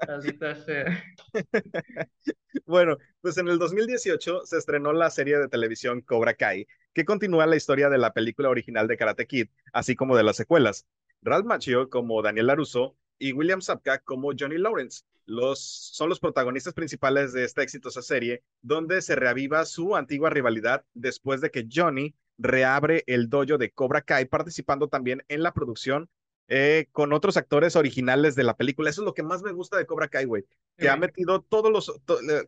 Así sea. Bueno, pues en el 2018 se estrenó la serie de televisión Cobra Kai, que continúa la historia de la película original de Karate Kid, así como de las secuelas. Ralph Macchio como Daniel LaRusso y William Sapka como Johnny Lawrence. Los, son los protagonistas principales de esta exitosa serie, donde se reaviva su antigua rivalidad después de que Johnny reabre el dojo de Cobra Kai, participando también en la producción eh, con otros actores originales de la película. Eso es lo que más me gusta de Cobra Kai, güey, que ha metido todos los,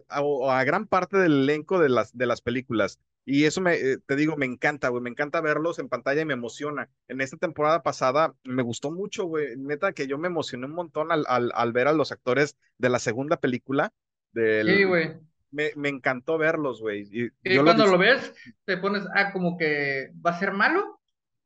a, gran parte del elenco de las, de las películas. Y eso me, eh, te digo, me encanta, güey, me encanta verlos en pantalla y me emociona. En esta temporada pasada me gustó mucho, güey, neta que yo me emocioné un montón al, al, al ver a los actores de la segunda película Sí, güey. Me, me, encantó verlos, güey. Y, y cuando lo, lo, ves, te pones, ah, como que va a ser malo,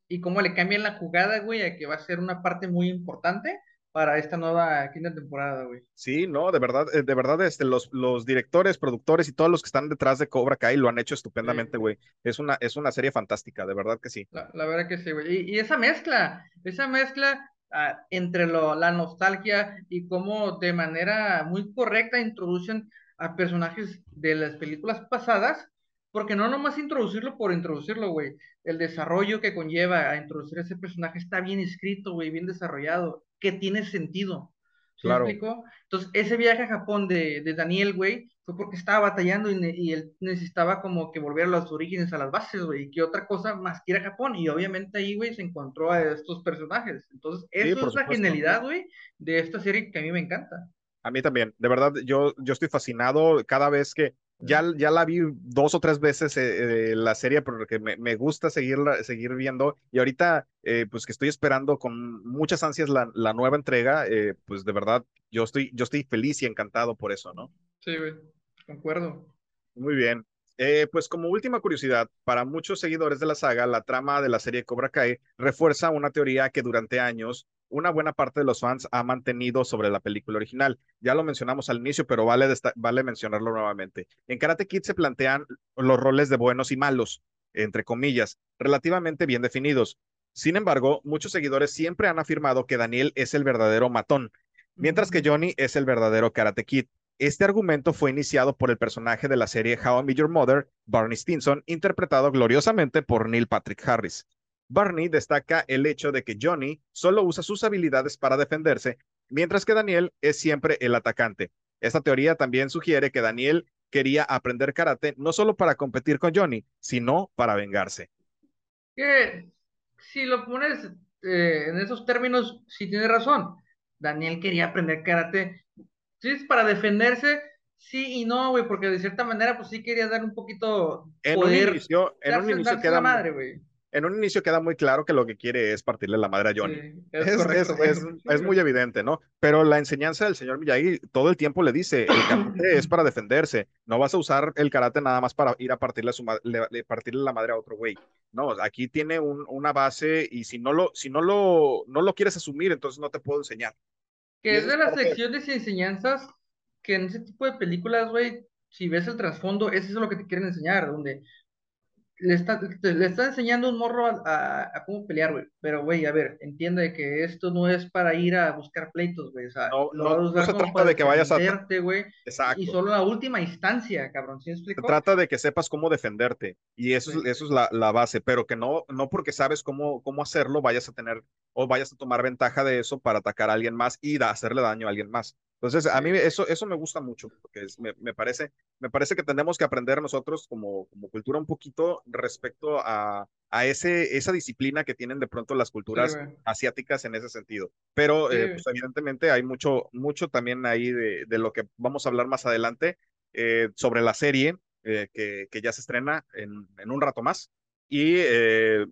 y cómo le cambian la jugada, güey, a que va a ser una parte muy importante para esta nueva quinta temporada, güey. Sí, no, de verdad, eh, de verdad, este, los, los directores, productores y todos los que están detrás de Cobra Kai lo han hecho estupendamente, güey. Es, una, es una serie fantástica, de verdad que sí. La, la verdad que sí, güey. Y, y, esa mezcla, esa mezcla uh, entre lo, la nostalgia y cómo de manera muy correcta introducen a personajes de las películas pasadas, porque no nomás introducirlo por introducirlo, güey. El desarrollo que conlleva a introducir ese personaje está bien escrito, güey, bien desarrollado que tiene sentido. ¿Sí claro. Entonces, ese viaje a Japón de, de Daniel, güey, fue porque estaba batallando y, y, él necesitaba como que volver a los orígenes, a las bases, güey, y que otra cosa más que ir a Japón. Y obviamente ahí, güey, se encontró a estos personajes. Entonces, eso sí, es supuesto. la genialidad, güey, de esta serie que a mí me encanta. A mí también, de verdad, yo, yo estoy fascinado cada vez que, ya, ya la vi dos o tres veces eh, eh, la serie porque me, me gusta seguirla, seguir viendo y ahorita eh, pues que estoy esperando con muchas ansias la, la nueva entrega, eh, pues de verdad yo estoy, yo estoy feliz y encantado por eso, ¿no? Sí, güey, concuerdo. Muy bien. Eh, pues como última curiosidad, para muchos seguidores de la saga, la trama de la serie Cobra Kai refuerza una teoría que durante años una buena parte de los fans ha mantenido sobre la película original. Ya lo mencionamos al inicio, pero vale, vale mencionarlo nuevamente. En Karate Kid se plantean los roles de buenos y malos, entre comillas, relativamente bien definidos. Sin embargo, muchos seguidores siempre han afirmado que Daniel es el verdadero matón, mientras que Johnny es el verdadero Karate Kid. Este argumento fue iniciado por el personaje de la serie How I Met Your Mother, Barney Stinson, interpretado gloriosamente por Neil Patrick Harris. Barney destaca el hecho de que Johnny solo usa sus habilidades para defenderse, mientras que Daniel es siempre el atacante. Esta teoría también sugiere que Daniel quería aprender karate no solo para competir con Johnny, sino para vengarse. Que si lo pones eh, en esos términos, sí tiene razón. Daniel quería aprender karate, sí es para defenderse, sí y no, güey, porque de cierta manera, pues sí quería dar un poquito en poder. Un inicio, en un inicio queda madre, güey en un inicio queda muy claro que lo que quiere es partirle la madre a Johnny. Sí, es, es, correcto, es, es, es, muy evidente, ¿no? Pero la enseñanza del señor Miyagi todo el tiempo le dice, el karate es para defenderse, no vas a usar el karate nada más para ir a partirle, su le, partirle la madre a otro güey. No, aquí tiene un, una base y si no lo, si no lo, no lo quieres asumir, entonces no te puedo enseñar. Que es de las secciones y enseñanzas que en ese tipo de películas, güey, si ves el trasfondo, eso es lo que te quieren enseñar, donde le está, le está enseñando un morro a, a, a cómo pelear, güey. Pero, güey, a ver, entiende que esto no es para ir a buscar pleitos, güey. O sea, no, no, no se trata de que vayas a. Güey, Exacto. Y solo la última instancia, cabrón. ¿sí se trata de que sepas cómo defenderte. Y eso, sí. eso es la, la, base. Pero que no, no porque sabes cómo, cómo hacerlo, vayas a tener o vayas a tomar ventaja de eso para atacar a alguien más y hacerle daño a alguien más. Entonces, a mí eso, eso me gusta mucho, porque es, me, me, parece, me parece que tenemos que aprender nosotros como, como cultura un poquito respecto a, a ese, esa disciplina que tienen de pronto las culturas sí, asiáticas en ese sentido. Pero, sí. eh, pues evidentemente hay mucho, mucho también ahí de, de, lo que vamos a hablar más adelante eh, sobre la serie eh, que, que, ya se estrena en, en un rato más. Y eh,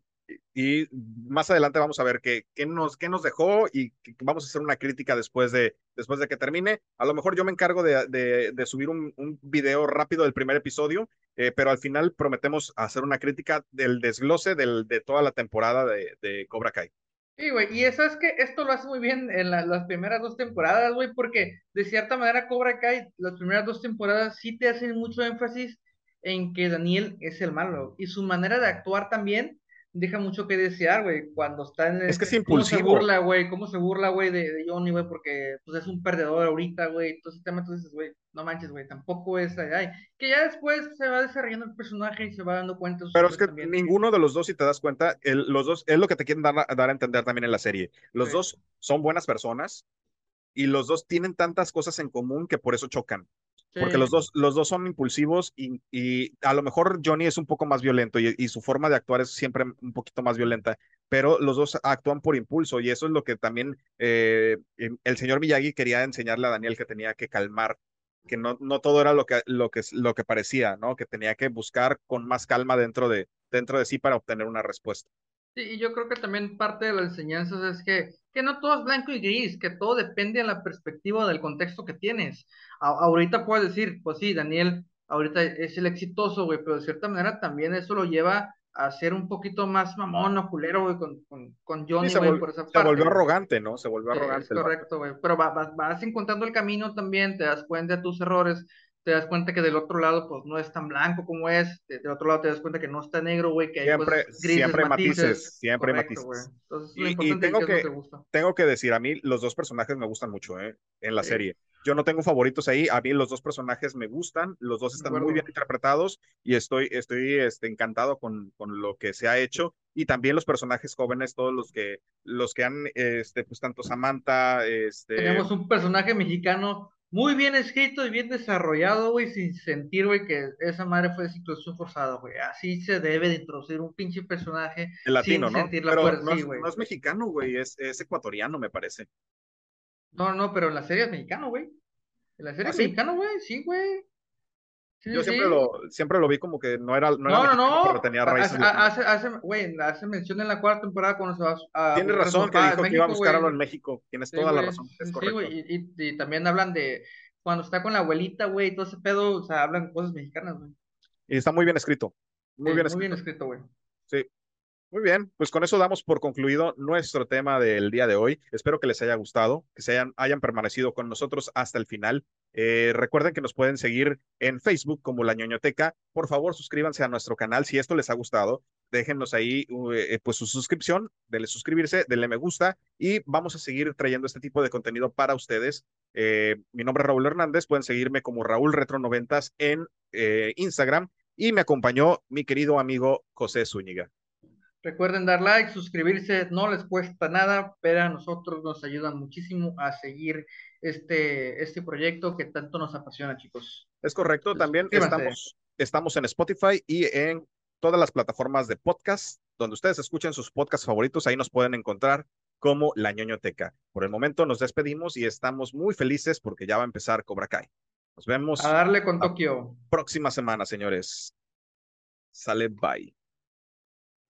y más adelante vamos a ver qué, qué, nos, qué nos dejó y vamos a hacer una crítica después de, después de que termine. A lo mejor yo me encargo de, de, de subir un, un, video rápido del primer episodio, eh, pero al final prometemos hacer una crítica del desglose del, de toda la temporada de, de Cobra Kai. Sí, güey, y eso es que esto lo hace muy bien en la, las primeras dos temporadas, güey, porque de cierta manera Cobra Kai, las primeras dos temporadas sí te hacen mucho énfasis en que Daniel es el malo y su manera de actuar también deja mucho que desear, güey, cuando está en... Es que es impulsivo. ¿Cómo se burla, güey? ¿Cómo se burla, güey, de, de, Johnny, güey? Porque, pues, es un perdedor ahorita, güey. Entonces, entonces, güey, no manches, güey, tampoco es... Ay, que ya después se va desarrollando el personaje y se va dando cuenta... Pero es que también. ninguno de los dos, si te das cuenta, el, los dos, es lo que te quieren dar, dar a entender también en la serie. Los dos son buenas personas y los dos tienen tantas cosas en común que por eso chocan. Porque los dos, los dos son impulsivos y, y, a lo mejor Johnny es un poco más violento y, y, su forma de actuar es siempre un poquito más violenta, pero los dos actúan por impulso y eso es lo que también eh, el señor Miyagi quería enseñarle a Daniel que tenía que calmar, que no, no todo era lo que, lo, que, lo que parecía, ¿no? Que tenía que buscar con más calma dentro de, dentro de sí para obtener una respuesta. Sí, y yo creo que también parte de las enseñanzas es que, que no todo es blanco y gris, que todo depende de la perspectiva del contexto que tienes. A- ahorita puedes decir, pues sí, Daniel, ahorita es el exitoso, güey, pero de cierta manera también eso lo lleva a ser un poquito más mamón o culero, güey, con, con, con Sí, Johnny, se, güey, por esa se parte, volvió güey. arrogante, ¿no? Se volvió Sí, arrogante es correcto, güey. Pero va- vas, vas encontrando el camino también, te das cuenta de tus errores, te das cuenta que del otro lado, pues no es tan blanco como es, de- del otro lado te das cuenta que no está negro, güey, que hay Siempre, cosas grises, siempre matices, matices. siempre Correcto, matices. Entonces, lo Y, y importante tengo que es que, que gusta. tengo que decir, a mí los dos personajes me gustan mucho, ¿eh? En la Sí, serie. Yo no tengo favoritos ahí, a mí los dos personajes me gustan, los dos están muy bien interpretados y estoy, estoy este, encantado con, con lo que se ha hecho. Y también los personajes jóvenes, todos los que, los que han, este, pues tanto Samantha, este, Tenemos un personaje mexicano muy bien escrito y bien desarrollado, güey, sin sentir, güey, que esa madre fue de inclusión forzada, güey. Así se debe de introducir un pinche personaje el sin latino, ¿no? sentir la Pero fuerza, no sí, es, güey. no es mexicano, güey, es, es ecuatoriano, me parece. No, no, pero en la serie es mexicano, güey. En la serie ¿Ah, es sí? mexicano, güey, sí, güey. Sí, Yo siempre sí. lo, siempre lo vi como que no era, no era No, no, mexicano, pero tenía raíces Hace, hace, güey, hace mención en la cuarta temporada cuando se va a Tienes razón que dijo que iba a México, buscar algo güey. en México. Tienes Sí, toda la razón, es sí, correcto. güey. Y, y, y también hablan de cuando está con la abuelita, güey, todo ese pedo, o sea, hablan cosas mexicanas, güey. Y está muy bien escrito. Muy bien muy bien escrito. escrito, güey. Sí. Muy bien, pues con eso damos por concluido nuestro tema del día de hoy. Espero que les haya gustado, que se hayan, hayan permanecido con nosotros hasta el final. Eh, recuerden que nos pueden seguir en Facebook como La ñoñoteca. Por favor, suscríbanse a nuestro canal si esto les ha gustado. Déjennos ahí eh, pues su suscripción, denle suscribirse, denle me gusta y vamos a seguir trayendo este tipo de contenido para ustedes. Eh, mi nombre es Raúl Hernández, pueden seguirme como Raúl Retro 90 en eh, Instagram y me acompañó mi querido amigo José Zúñiga. Recuerden dar like, suscribirse, no les cuesta nada, pero a nosotros nos ayudan muchísimo a seguir este, este proyecto que tanto nos apasiona, chicos. Es correcto, también estamos, estamos en Spotify y en todas las plataformas de podcast, donde ustedes escuchen sus podcasts favoritos, ahí nos pueden encontrar como La ñoñoteca. Por el momento nos despedimos y estamos muy felices porque ya va a empezar Cobra Kai. Nos vemos A darle con Tokio. próxima semana, señores. Sale, bye.